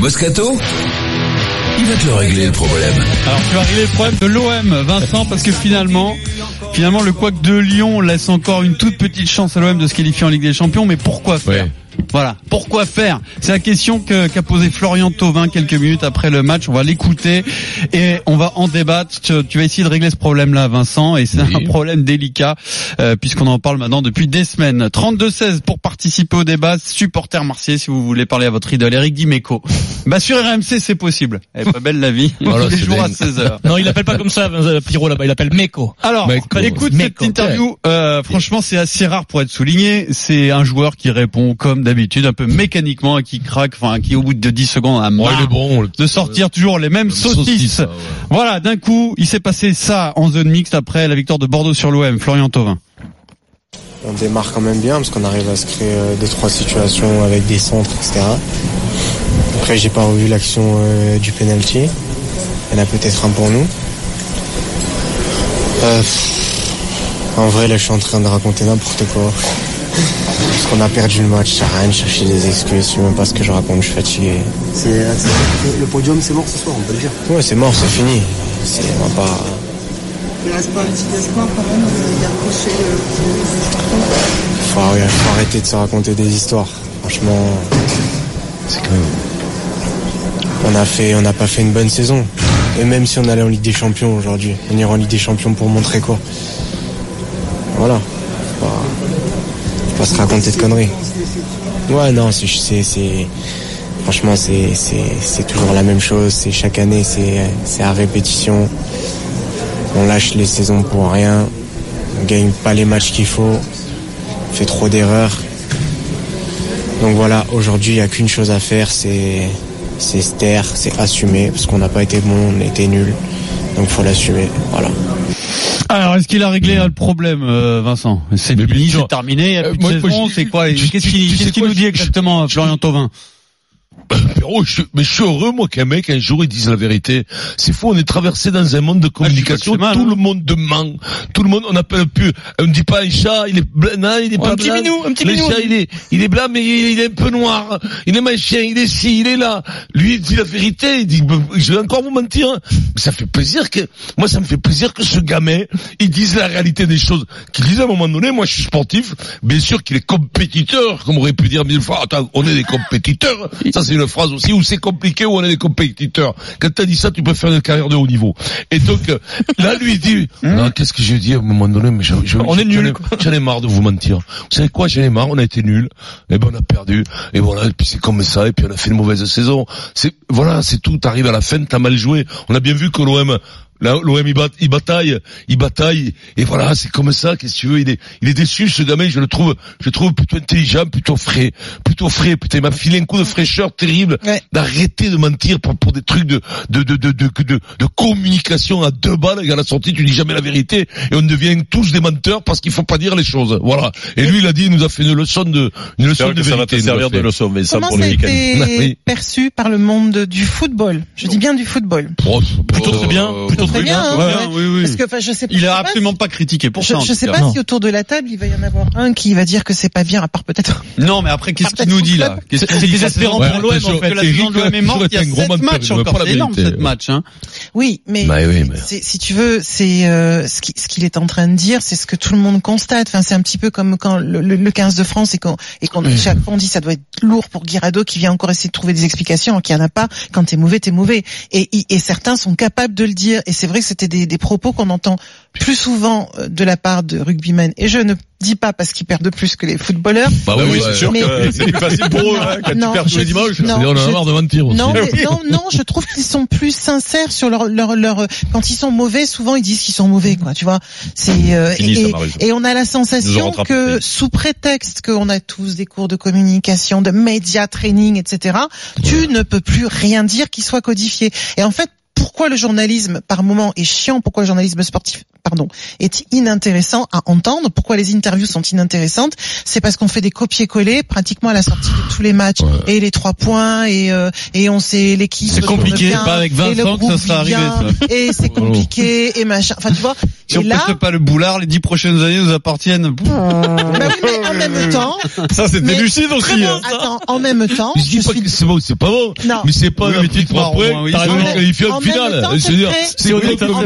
Moscato Il va te le régler le problème. Alors tu vas régler le problème de l'OM, Vincent, parce que finalement, finalement le couac de Lyon laisse encore une toute petite chance à l'OM de se qualifier en Ligue des Champions, mais pourquoi faire Voilà, pourquoi faire C'est la question que qu'a posé Florian Thauvin quelques minutes après le match. On va l'écouter et on va en débattre. Tu, tu vas essayer de régler ce problème-là, Vincent, et c'est Oui. un problème délicat euh, puisqu'on en parle maintenant depuis des semaines. 32-16 pour participer au débat. Supporter marseillais, si vous voulez parler à votre idole, Eric Dimeco. Bah sur RMC, c'est possible. Elle est pas belle la vie. Voilà, Tous les jours à dingue. 16h. Non, il appelle pas comme ça, euh, Pierrot là-bas, il appelle Meko. Alors, Mec, bah, écoute cette interview. euh, franchement, c'est assez rare pour être souligné. C'est un joueur qui répond comme d'habitude, un peu mécaniquement, et qui craque, enfin, qui au bout de 10 secondes a Ouais, marre bon. de sortir toujours les mêmes saucisses. saucisse, ça, ouais. Voilà, d'un coup, il s'est passé ça en zone mixte après la victoire de Bordeaux sur l'OM. Florian Thauvin. On démarre quand même bien parce qu'on arrive à se créer euh, deux trois situations avec des centres, etc. Après, j'ai pas revu l'action euh, du penalty. Il y en a peut-être un pour nous. Euh, en vrai, là, je suis en train de raconter n'importe quoi. Parce qu'on a perdu le match, ça sert à rien de chercher des excuses. Je sais même pas ce que je raconte, je suis fatigué. C'est, c'est- le podium, c'est mort ce soir, on peut le dire. Ouais, c'est mort, c'est fini. C'est, on va pas. Il reste pas un petit espoir quand même de d'accrocher le Faut, faut arrêter de se raconter des histoires. Franchement, C'est quand même. On a fait, on n'a pas fait une bonne saison. Et même si on allait en Ligue des Champions aujourd'hui, on ira en Ligue des Champions pour montrer quoi. Voilà. Faut pas, faut pas se raconter de conneries. Ouais, non, c'est, franchement, c'est toujours la même chose. C'est chaque année, c'est, c'est à répétition. On lâche les saisons pour rien. On gagne pas les matchs qu'il faut. On fait trop d'erreurs. Donc voilà, aujourd'hui, il n'y a qu'une chose à faire, c'est c'est se taire, c'est assumer, parce qu'on n'a pas été bon, on a été nul. Donc faut l'assumer, voilà. Alors, est-ce qu'il a réglé euh, le problème, euh, Vincent? C'est terminé, il y a Euh, plus de moi- moi, saison, je- c'est quoi? Qu'est-ce qu'il nous dit exactement, Florian Thauvin Je, mais je suis heureux, moi, qu'un mec, un jour, il dise la vérité. C'est fou, on est traversé dans un monde de communication. Ah, mal, tout hein. le monde ment. Tout le monde, on appelle plus, on ne dit pas un chat, il est blanc, non, il est Ouais, pas un petit blanc. minou, un petit Le minou. chat, il est, il est blanc, mais il, il est un peu noir. Il est machin, il est ci, il est là. Lui, il dit la vérité, il dit, je vais encore vous mentir. Mais ça fait plaisir que, moi, ça me fait plaisir que ce gamin, il dise la réalité des choses. Qu'il dise à un moment donné, moi, je suis sportif. Bien sûr qu'il est compétiteur, comme on aurait pu dire mille fois. Attends, on est des compétiteurs. Ça, c'est une phrase aussi où c'est compliqué, où on est des compétiteurs. Quand t'as dit ça, tu peux faire une carrière de haut niveau. Et donc, euh, là, lui, il dit, non, qu'est-ce que je dis à un moment donné, mais je, je- On est j'en nuls, ai- quoi. J'en ai marre de vous mentir. Vous savez quoi, j'en ai marre, on a été nuls. Et ben, on a perdu. Et voilà, et puis c'est comme ça, et puis on a fait une mauvaise saison. C'est, voilà, c'est tout. T'arrives à la fin, t'as mal joué. On a bien vu que l'OM, l'OM il, bat- il bataille, il bataille, et voilà, c'est comme ça. Qu'est-ce que tu veux Il est, il est déçu, ce gamin. Je le trouve, je le trouve plutôt intelligent, plutôt frais, plutôt frais. Putain, il m'a filé un coup de fraîcheur terrible. Ouais. D'arrêter de mentir pour, pour des trucs de, de, de, de, de, de, de communication à deux balles. Et à la sortie, tu dis jamais la vérité, et on devient tous des menteurs parce qu'il faut pas dire les choses. Voilà. Et lui, il a dit, il nous a fait une leçon de, une leçon de que ça va vérité. te il nous a servir de fait. leçon, mais ça Comment pour ça le week-end. perçu par le monde du football? Je dis bien du football. Oh, Plutôt très bien, plutôt Très bien, hein, Ouais, ouais. oui, oui. Parce que enfin, je sais pas. Il pas absolument pas critiqué pour Je, ça. je sais pas Non. si autour de la table il va y en avoir un qui va dire que c'est pas bien, à part peut-être. Non, mais après, qu'est-ce qu'il nous dit là peut-être Qu'est-ce qu'il C'est dit désespérant pour l'OM, en que fait. la saison de l'OM est morte, il y a Eric, un gros 7 menteur, matchs encore, la c'est énorme. 7 matchs. Hein. Oui, mais, Bah oui, mais- c'est- si tu veux, c'est euh, ce qui- ce qu'il est en train de dire, c'est ce que tout le monde constate. Enfin, c'est un petit peu comme quand le, le- le 15 de France et quand et qu'on chaque fois on dit ça doit être lourd pour Guirado qui vient encore essayer de trouver des explications alors qu'il y en a pas. Quand t'es mauvais, t'es mauvais. Et, et, et certains sont capables de le dire. Et c'est vrai que c'était des, des propos qu'on entend plus souvent euh, de la part de rugbymen. Et je ne dis pas parce qu'ils perdent plus que les footballeurs. Bah oui, oui, c'est sûr Mais- que c'est plus facile pour eux hein, quand Non, tu perds tous je les dimanches. non. On en a je- marre de mentir aussi. Non, mais, non, non, je trouve qu'ils sont plus sincères sur leur, leur, leur, quand ils sont mauvais, souvent ils disent qu'ils sont mauvais, quoi, tu vois. C'est, euh, et, on a la sensation que sous prétexte qu'on a tous des cours de communication, de média training, etc., tu ne peux plus rien dire qui soit codifié. Et en fait, pourquoi le journalisme par moment est chiant, pourquoi le journalisme sportif pardon, est inintéressant à entendre. Pourquoi les interviews sont inintéressantes? C'est parce qu'on fait des copier-coller pratiquement à la sortie de tous les matchs et les trois points et euh, et on sait l'équipe. C'est compliqué, bien, pas avec et le Vincent que ça sera arrivé, Et c'est compliqué et machin. Enfin tu vois. Si et on là, pas le boulard, les dix prochaines années nous appartiennent. bah oui, mais en même temps, Ça c'était Mais- lucide aussi. hein. attends, en même temps, Je dis pas suis que c'est bon, c'est pas bon. Non. Mais c'est pas Oui, te marres trois au points. c'est En en même finale. temps, Je c'est veux dire, c'est Si on honnête est en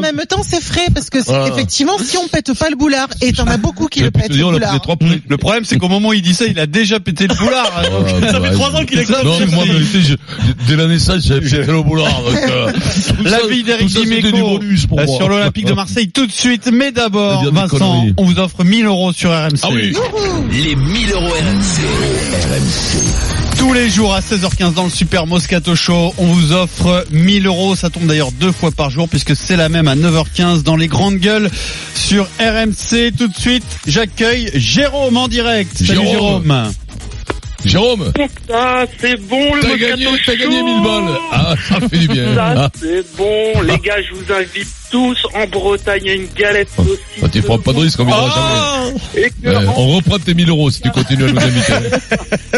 même temps, même temps, c'est frais parce que c'est- Voilà. effectivement, si on pète pas le boulard, et t'en as beaucoup qui le pètent le boulard. Le problème c'est qu'au moment où il dit ça, il a déjà pété le boulard. donc- Ah, ça bah, fait trois ans qu'il est comme ça. Non, mais moi, dès la naissance, j'avais pété le boulard. donc, euh, La ça- vie d'Eric ça, Dimeco sur l'Olympique de Marseille tout de suite. Mais d'abord, Vincent, on vous offre 1000 euros sur RMC. Ah oui. Les 1000 euros RMC. RMC. Tous les jours à 16h15 dans le Super Moscato Show, on vous offre 1000 euros. Ça tombe d'ailleurs deux fois par jour puisque c'est la même à 9h15 dans les grandes gueules sur RMC. Tout de suite, j'accueille Jérôme en direct. Salut Jérôme. Jérôme. Jérôme, Ça, c'est bon, le t'as Moscato gagné, t'as gagné 1000 balles. Ah, ça fait du bien. Ça, Ah, c'est bon. Les gars, je vous invite tous en Bretagne une galette saucisse. bah, tu prends pas de risque, on jamais. Que Ouais, en- on reprend tes 1000 euros si tu continues à nous inviter.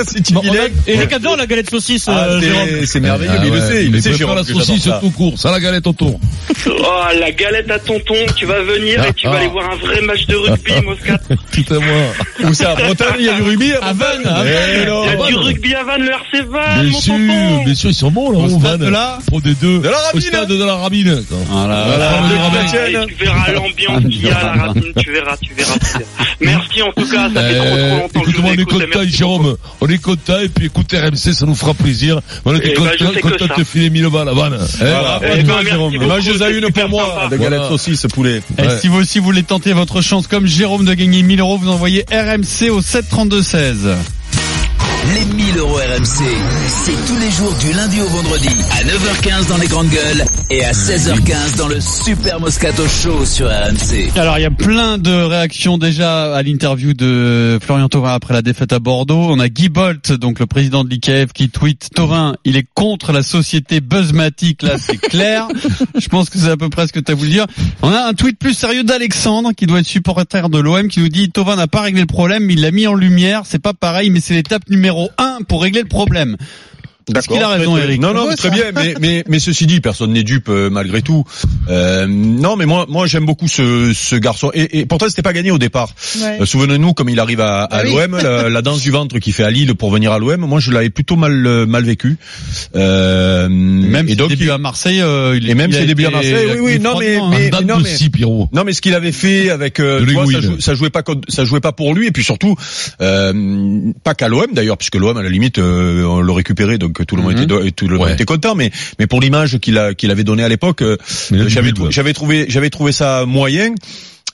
si tu Bon, on a- Eric adore la galette saucisse, euh, Jérôme. c'est merveilleux, Ah mais il le ouais, sait, il mais le sait, Jérôme, la saucisse ça. tout court, ça la galette autour. Oh, la galette à tonton, tu vas venir et tu vas Ah. aller voir un vrai match de rugby, Moscato. Tout à moi. Où c'est à Bretagne, il y a du rugby à Vannes, Eh Il y a du rugby à Vannes, le RC Vannes, Bien mon sûr, tonton. bien sûr, ils sont bons là, Au au stade Van. de la- Pro des deux. De la Au Rabine. stade de la Rabine. quoi. Voilà. Tu verras l'ambiance qu'il y a à la rapine, tu verras, tu verras. Merci en tout cas, ça fait trop trop longtemps que je Écoute-moi, vous on est content, Jérôme. On est content, et puis écoute RMC, ça nous fera plaisir. On était Eh ben, je content, de te filer 1000 balles, Van. Voilà. Eh Et ben, Mangez-en c'est une pour moi, de galette saucisse poulet. Et si vous aussi voulez tenter votre chance comme Jérôme de gagner 1000 euros, vous envoyez RMC au 732 16. Les 1000 euros RMC, c'est tous les jours du lundi au vendredi à 9h15 dans les grandes gueules et à 16h15 dans le Super Moscato Show sur RMC. Alors il y a plein de réactions déjà à l'interview de Florian Thauvin après la défaite à Bordeaux. On a Guy Bolt, donc le président de l'IKF, qui tweet Thauvin, il est contre la société Buzzmatic, là c'est clair. Je pense que c'est à peu près ce que tu as voulu dire. On a un tweet plus sérieux d'Alexandre, qui doit être supporter de l'OM, qui nous dit Thauvin n'a pas réglé le problème, mais il l'a mis en lumière, c'est pas pareil, mais c'est l'étape numéro un pour régler le problème. Est-ce qu'il a raison, Eric Non, non, très bien. Mais, mais, mais ceci dit, personne n'est dupe euh, malgré tout. Euh, non, mais moi, moi, j'aime beaucoup ce, ce garçon. Et, et pourtant, c'était pas gagné au départ. Ouais. Euh, Souvenez-nous, comme il arrive à, à Ah oui. l'OM, la, la danse du ventre qu'il fait à Lille pour venir à l'OM. Moi, je l'avais plutôt mal, euh, mal vécu. Euh, Même et ses donc, il- à Marseille, euh, il Et même ses débuts à Marseille, oui, oui, non, mais- mais- non, mais-. Non, mais ce qu'il avait fait avec, euh, vois, ça, jou- ça jouait pas, ça jouait pas pour lui, et puis surtout, euh, pas qu'à l'OM d'ailleurs, puisque l'OM à la limite, euh, on le récupérait, donc tout le monde Mhm. était, tout le monde Ouais. était content, mais, mais pour l'image qu'il a, qu'il avait donnée à l'époque, euh, j'avais, trou- j'avais trouvé, j'avais trouvé ça moyen.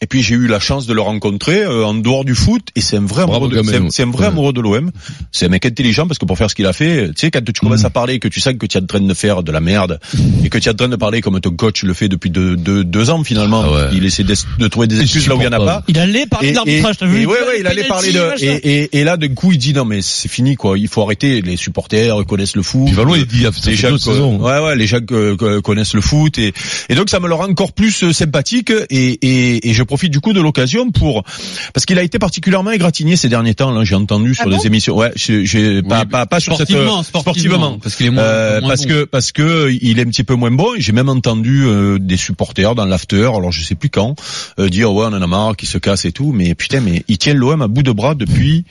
Et puis j'ai eu la chance de le rencontrer euh, en dehors du foot et c'est un vrai Bravo, amoureux de, c'est, un- ouais. c'est un vrai Ouais. amoureux de l'OM. C'est un mec intelligent parce que pour faire ce qu'il a fait, tu sais quand tu commences Mhm. à parler et que tu sens que tu es en train de faire de la merde et que tu es en train de parler comme ton coach le fait depuis deux, deux, deux ans finalement, Ah ouais. il essaie de, de trouver des excuses là où il y en a pas. Il allait parler de l'arbitrage, t'as et, vu et ouais, ouais, il allait parler de, et, et, et là, d'un coup, il dit non, mais c'est fini, quoi. Il faut arrêter. Les supporters connaissent le foot. Valois, il dit, les gens, ouais, ouais, les gens co- connaissent le foot et, et donc ça me le rend encore plus euh, sympathique et, et, et je profite du coup de l'occasion pour parce qu'il a été particulièrement égratigné ces derniers temps. Là, j'ai entendu sur Ah des bon émissions. Ouais, j'ai, pas, Oui, pas, pas sur cette sportivement, sportivement, parce qu'il est moins, euh, moins parce bon. que parce que il est un petit peu moins bon. J'ai même entendu euh, des supporters dans l'after, alors je sais plus quand, euh, dire ouais on en a marre, qui se casse et tout. Mais putain, mais il tient l'OM à bout de bras depuis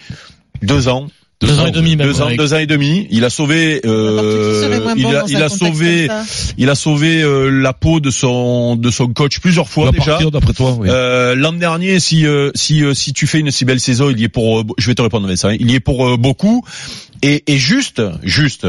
deux ans. Deux ans et demi, même, Deux ans, deux ans et demi. Il a sauvé. Euh, il a, il a sauvé. Il a sauvé euh, la peau de son de son coach plusieurs fois déjà. partir d'après toi, oui. Euh, L'an dernier, si euh, si euh, si tu fais une si belle saison, il y est pour. euh, je vais te répondre, Vincent. hein, Il y est pour euh, beaucoup. Et, et juste, juste.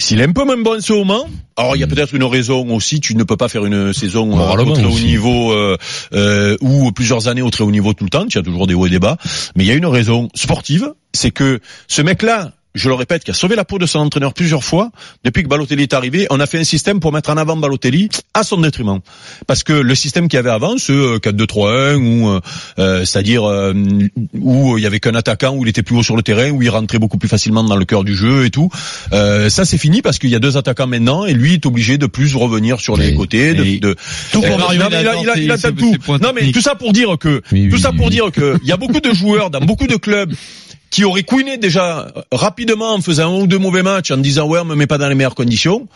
S'il est un peu moins bon en ce moment, alors il y a peut-être une raison aussi, tu ne peux pas faire une saison euh, au très haut niveau euh, euh, ou plusieurs années au très haut niveau tout le temps, tu as toujours des hauts et des bas, mais il y a une raison sportive, c'est que ce mec-là, je le répète, qui a sauvé la peau de son entraîneur plusieurs fois, depuis que Balotelli est arrivé, on a fait un système pour mettre en avant Balotelli à son détriment. Parce que le système qu'il y avait avant, ce euh, 4-2-3-1, où, euh, euh, c'est-à-dire euh, où il y avait qu'un attaquant, où il était plus haut sur le terrain, où il rentrait beaucoup plus facilement dans le cœur du jeu et tout, euh, ça c'est fini parce qu'il y a deux attaquants maintenant, et lui est obligé de plus revenir sur les côtés. De, de- tout pour Euh, Mario, il a il a- a- tout. Non mais tout ça pour dire que tout ça pour dire que il y a beaucoup de joueurs dans beaucoup de clubs qui auraient couiné déjà rapidement en faisant un ou deux mauvais matchs en disant ouais on me met pas dans les meilleures conditions.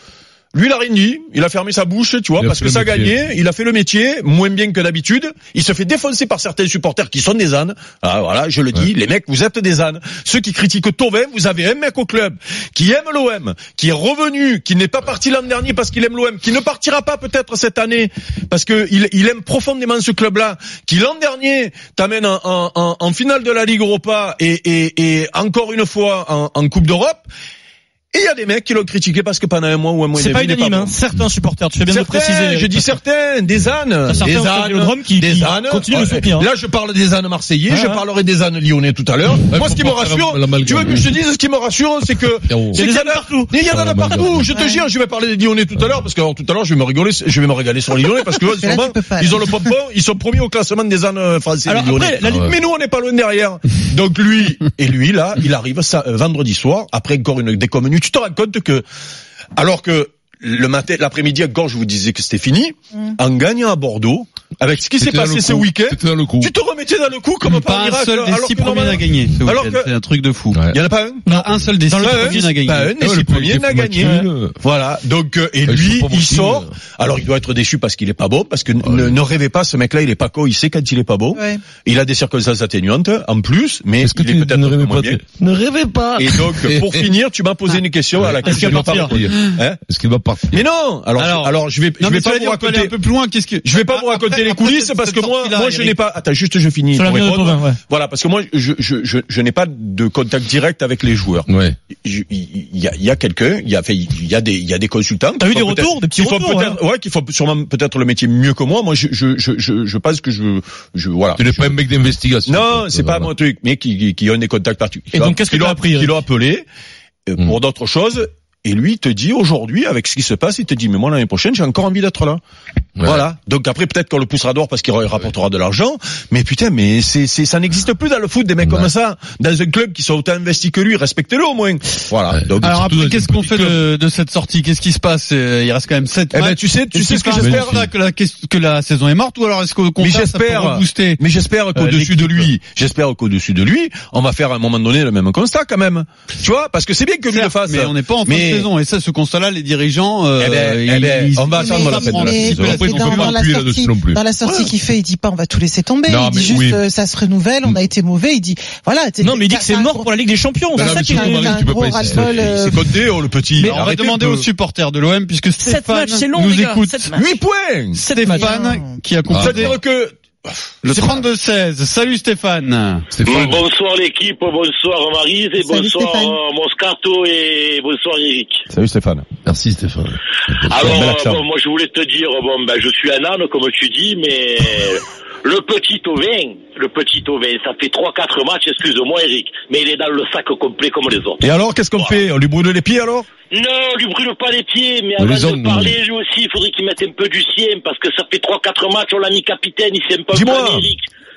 Lui, il a rien dit. Il a fermé sa bouche, tu vois, Il a parce que ça métier. gagnait. Il a fait le métier, moins bien que d'habitude. Il se fait défoncer par certains supporters qui sont des ânes. Ah, voilà, je le dis. Les mecs, vous êtes des ânes. Ceux qui critiquent Tovin, vous avez un mec au club qui aime l'OM, qui est revenu, qui n'est pas parti l'an dernier parce qu'il aime l'OM, qui ne partira pas peut-être cette année parce que il, il aime profondément ce club-là, qui l'an dernier t'amène en, en- en- en finale de la Ligue Europa et, et- et encore une fois en Coupe d'Europe. Et il y a des mecs qui l'ont critiqué parce que pendant un mois ou un mois et C'est demi, pas il unanime, bon. hein. Certains supporters, tu fais bien de préciser. je dis certains, des ânes, certains des ânes, qui- des qui ânes. continuent de Ouais, soutenir, hein. Là, je parle des ânes marseillais, Ouais, je parlerai des ânes lyonnais tout à l'heure. Moi, ce qui me pas rassure, tu veux que je te dise, ce qui me rassure, c'est que, c'est Il y a des ânes partout. Il y en a L'amalgame. partout. Je te jure, je vais parler des lyonnais tout à l'heure, parce que alors, tout à l'heure, je vais me rigoler, je vais me régaler sur les lyonnais, parce que, pas, ils ont le pompon, ils sont premiers au classement des ânes français, Alors après, Mais nous, on n'est pas loin derrière. Donc lui, et lui, là, il arrive ça, euh, vendredi soir, après encore une déconvenue. Tu te rends compte que, alors que le matin, l'après-midi, encore, je vous disais que c'était fini, Mm. en gagnant à Bordeaux, avec ce qui s'est passé ce week-end, tu te remettais dans le coup comme par Pas un miracle, seul des alors six que premiers n'a gagné. C'est un truc de fou. Il y en a pas un? Pas un seul des six Pas un, premiers n'a gagné. pas un des Ouais, six le premiers premier n'a gagné. Voilà. Donc, euh, et Ouais, lui, il sort. Alors, il doit être déçu parce qu'il est pas bon, parce que ne, ne rêvez pas, ce mec-là, il est pas con, il sait quand il est pas bon. Il a des circonstances atténuantes, en plus, mais Est-ce que il est tu peut-être ne moins bien. Ne rêvez pas. Et donc, pour finir, tu m'as posé une question à laquelle Est-ce je qu'il vais va pas partir répondre. Hein Est-ce qu'il va partir mais non. Alors, Alors- je vais, je Non, vais pas vous raconter. un peu plus loin. Qu'est-ce que Je vais pas vous raconter les coulisses parce que moi, moi, je n'ai pas. Attends, juste, je finis. Pour répondre. Voilà, parce que moi, je, je, je, je n'ai pas de contact direct avec les joueurs. Ouais. Il y a, il y a quelqu'un, il y a, fait, il y a des, il y a des consultants. T'as eu des retours, des petits qui font retours, peut-être- ouais, qui font sûrement peut-être le métier mieux que moi. Moi, je, je, je, je, je pense que je, je, voilà. Tu n'es pas un mec d'investigation. Non, c'est pas mon truc, mais qui, qui, qui ont des contacts particuliers. Et donc, qu'est-ce que l'ont- t'as appris, Qui l'ont appelé euh, Hmm. pour d'autres choses. Et lui, il te dit aujourd'hui, avec ce qui se passe, il te dit, mais moi l'année prochaine, j'ai encore envie d'être là. Ouais. Voilà. Donc après, peut-être qu'on le poussera dehors parce qu'il rapportera de l'argent. Mais putain, mais c'est, c'est, ça n'existe plus dans le foot des mecs Ouais. comme ça. Dans un club qui soit autant investi que lui, respectez-le au moins. Voilà. Ouais. Donc, Alors qu'est-ce qu'on fait de, de cette sortie? Qu'est-ce qui se passe? Euh, Il reste quand même 7 eh ben, tu sais, tu sais ce que j'espère? que la, que la saison est morte ou alors est-ce qu'au contraire ça peut j'espère- rebooster? Mais j'espère qu'au-dessus de lui, j'espère qu'au-dessus de lui, on va faire à un moment donné le même constat quand même. Tu vois, parce que c'est bien que lui le fasse. mais on n'est pas en saison et ça, ce constat-là, les dirigeants, euh, Eh ben, eh ils- ben, ils- on va ils- attendre ils la fin de la saison. Après, pas dans la appuyer sortie, là-dessus non plus. dans la sortie qu'il fait, il dit pas on va tout laisser tomber. Non, il dit juste oui. euh, ça se renouvelle, on a été mauvais. Il dit voilà. t'es- Non, mais il dit que c'est mort pour la Ligue des Champions. C'est ça qui euh, C'est compté, oh, le petit. On va demander aux supporters de l'OM puisque Stéphane matchs, c'est long, nous les gars. écoute. Sept matchs. 8 points. Stéphane qui a Ah, composé C'est-à-dire que le 32-16. Salut Stéphane. Stéphane. Bonsoir l'équipe, bonsoir Marise et Salut, bonsoir Stéphane. euh, Moscato et bonsoir Eric. Salut Stéphane. Merci Stéphane. Alors, bon, moi je voulais te dire, bon, ben, je suis un âne comme tu dis, mais le petit Ovin, le petit Ovin, ça fait 3-4 matchs, excuse-moi Eric, mais il est dans le sac complet comme les autres. Et alors, qu'est-ce qu'on fait? On lui brûle les pieds alors? Non, lui brûle pas les pieds, mais avant les de parler, lui aussi, il faudrait qu'il mette un peu du sien, parce que ça fait 3-4 matchs, on l'a mis capitaine, il s'est un peu Dis-moi.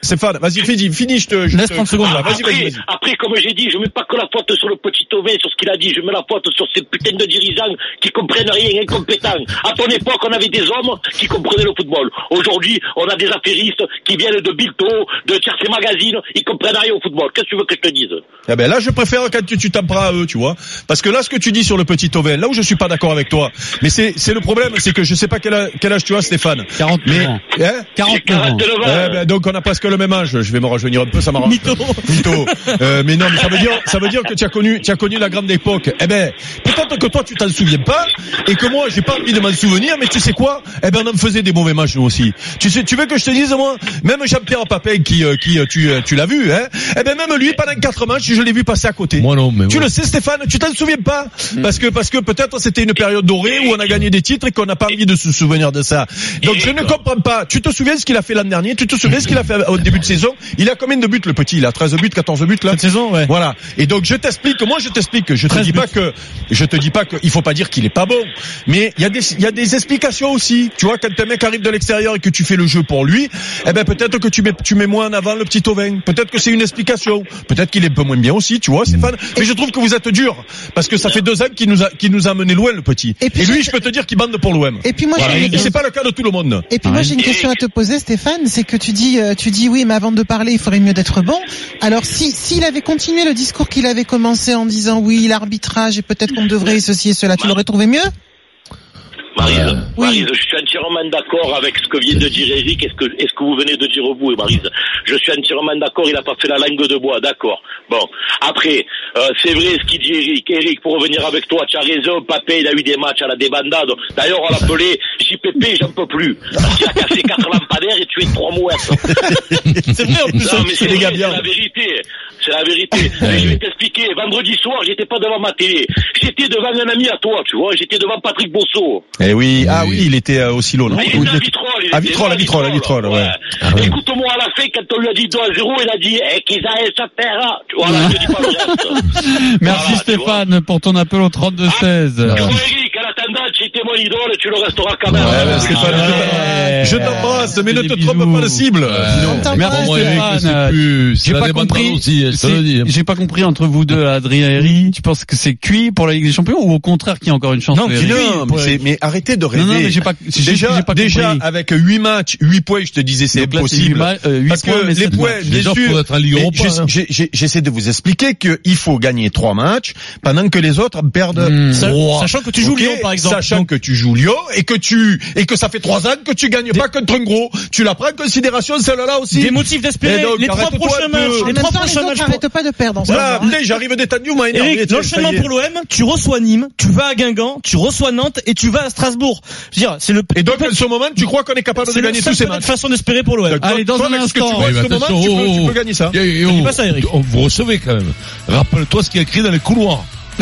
Stéphane, vas-y, finis, finis, je te... je Laisse te- 30 secondes, Voilà, Vas-y, vas-y, Après, vas-y. après, comme j'ai dit, je mets pas que la faute sur le petit Ovin, sur ce qu'il a dit, je mets la faute sur ces putains de dirigeants qui comprennent rien, incompétents. À ton époque, on avait des hommes qui comprenaient le football. Aujourd'hui, on a des affairistes qui viennent de Bilto, de Tiercé Magazine, ils comprennent rien au football. Qu'est-ce que tu veux que je te dise? Eh ben là, je préfère quand tu tu t'en prends à eux, tu vois. Parce que là, ce que tu dis sur le petit Oven, là où je suis pas d'accord avec toi, mais c'est c'est le problème, c'est que je sais pas quel âge, quel âge tu as, Stéphane. 49 Mais ans. hein? 49 ans. 49 ans. Eh ben, donc on a presque le même âge. Je vais me rajeunir un peu, ça m'arrange. Mytho. Mytho. Euh, mais non, mais ça veut dire, ça veut dire que tu as connu, tu as connu la grande époque. Eh ben, peut-être que toi tu t'en souviens pas et que moi j'ai pas envie de m'en souvenir, mais tu sais quoi? Eh ben, on me faisait des mauvais matchs nous aussi. Tu sais, tu veux que je te dise moi, même Jean-Pierre Papin qui, euh, qui, euh, tu, tu l'as vu, hein? Eh ben, même lui pendant quatre matchs, je l'ai vu passer à côté. Moi non, mais Tu ouais. le sais Stéphane, tu t'en souviens pas? Parce que parce que peut-être c'était une période dorée où on a gagné des titres et qu'on n'a pas envie de se souvenir de ça. Donc je ne comprends pas. Tu te souviens ce qu'il a fait l'an dernier? Tu te souviens ce qu'il a fait au début de saison. Il a combien de buts le petit Il a 13 buts, 14 buts là? Cette saison, ouais. Voilà. Et donc je t'explique, moi je t'explique, je te 13 dis pas que je te dis pas que il faut pas dire qu'il est pas bon, mais il y a des il y a des explications aussi. Tu vois quand un mec arrive de l'extérieur et que tu fais le jeu pour lui, eh ben peut-être que tu mets tu mets moins en avant le petit Tovin. Peut-être que c'est une explication. Peut-être qu'il est un peu moins bien aussi, tu vois, Stéphane. Mais je trouve que vous êtes dur parce que ça fait deux ans qu'il nous a qu'il nous a mené loin le petit. Et Et, puis lui, je- peux te dire qu'il bande pour l'OM. Et puis moi, Voilà. j'ai une- Et c'est pas le cas de tout le monde. Et puis moi j'ai une question à te poser Stéphane, c'est que tu dis euh, tu dis oui mais avant de parler il faudrait mieux d'être bon. Alors si s'il avait continué le discours qu'il avait commencé en disant oui l'arbitrage et peut-être qu'on devrait ceci et cela, tu l'aurais trouvé mieux? Marise, Oui. Marise, je suis entièrement d'accord avec ce que vient de dire Eric et ce que, et ce que vous venez de dire vous, Marise. Je suis entièrement d'accord, il n'a pas fait la langue de bois, d'accord. Bon, après, euh, c'est vrai ce qu'il dit Eric. Eric, pour revenir avec toi, tu as raison, Papé, il a eu des matchs à la débandade. D'ailleurs, on l'appelait JPP, j'en peux plus. Parce qu'il a cassé quatre lampadaires et tué trois mouettes. C'est vrai, en plus. Non, mais c'est la vérité. C'est la vérité. Mais je vais t'expliquer. Vendredi soir, j'étais pas devant ma télé. J'étais devant un ami à toi, tu vois. J'étais devant Patrick Bosso. Eh oui, ah oui, il était au silo, Ah, était à Vitrolles. À Vitrolles, à Vitrolles, Vitrolles, ouais. Ah Écoute-moi à la fin, quand on lui a dit 2 à 0, il a dit, eh, qu'ils aillent se faire. hein. Tu vois, là, je dis pas le reste. Merci Voilà, Stéphane pour ton appel au 32 16. Tu vois, Eric, en attendant, tu étais mon idole tu le resteras quand même. Ouais, Stéphane, Ouais. je t'embrasse, mais ne te bisous. trompe pas de cible. Merci Stéphane. J'ai pas compris. J'ai pas entre vous deux, Adrien et Eric. Tu penses que c'est cuit pour la Ligue des Champions ou au contraire qu'il y a encore une chance Non, Non, mais, arrêtez de rêver. Non, non, mais j'ai pas, j'ai- j'ai déjà, pas déjà compris. avec 8 matchs, 8 points, je te disais c'est impossible. euh, Parce points, que mais les points, bien Déjà, sûr, hein. j'essaie de vous expliquer qu'il faut gagner 3 matchs pendant que les autres perdent Hmm. Sachant que tu joues Lyon, par exemple. Sachant Donc- que tu joues Lyon et que tu, et que ça fait 3 ans que tu gagnes pas contre un gros. Tu la prends en considération celle-là aussi. Des motifs d'espérer. Donc, Les trois prochains matchs. Les trois prochains matchs. n'arrêtent pas de perdre. en ce Voilà, moment, hein. putain, j'arrive détendu, moi, l'enchaînement pour l'OM, tu reçois Nîmes, tu vas à Guingamp, tu reçois Nantes et tu vas à Strasbourg. Je veux dire, c'est le. Et donc, en ce moment, tu crois qu'on est capable de gagner tous ces matchs. façon d'espérer pour l'OM. Allez, dans un avec ce que tu instant. tu peux, tu oh, peux gagner ça. oh, dis pas ça, Eric. on- Vous recevez quand même. Rappelle-toi ce qu'il y a écrit dans les couloirs.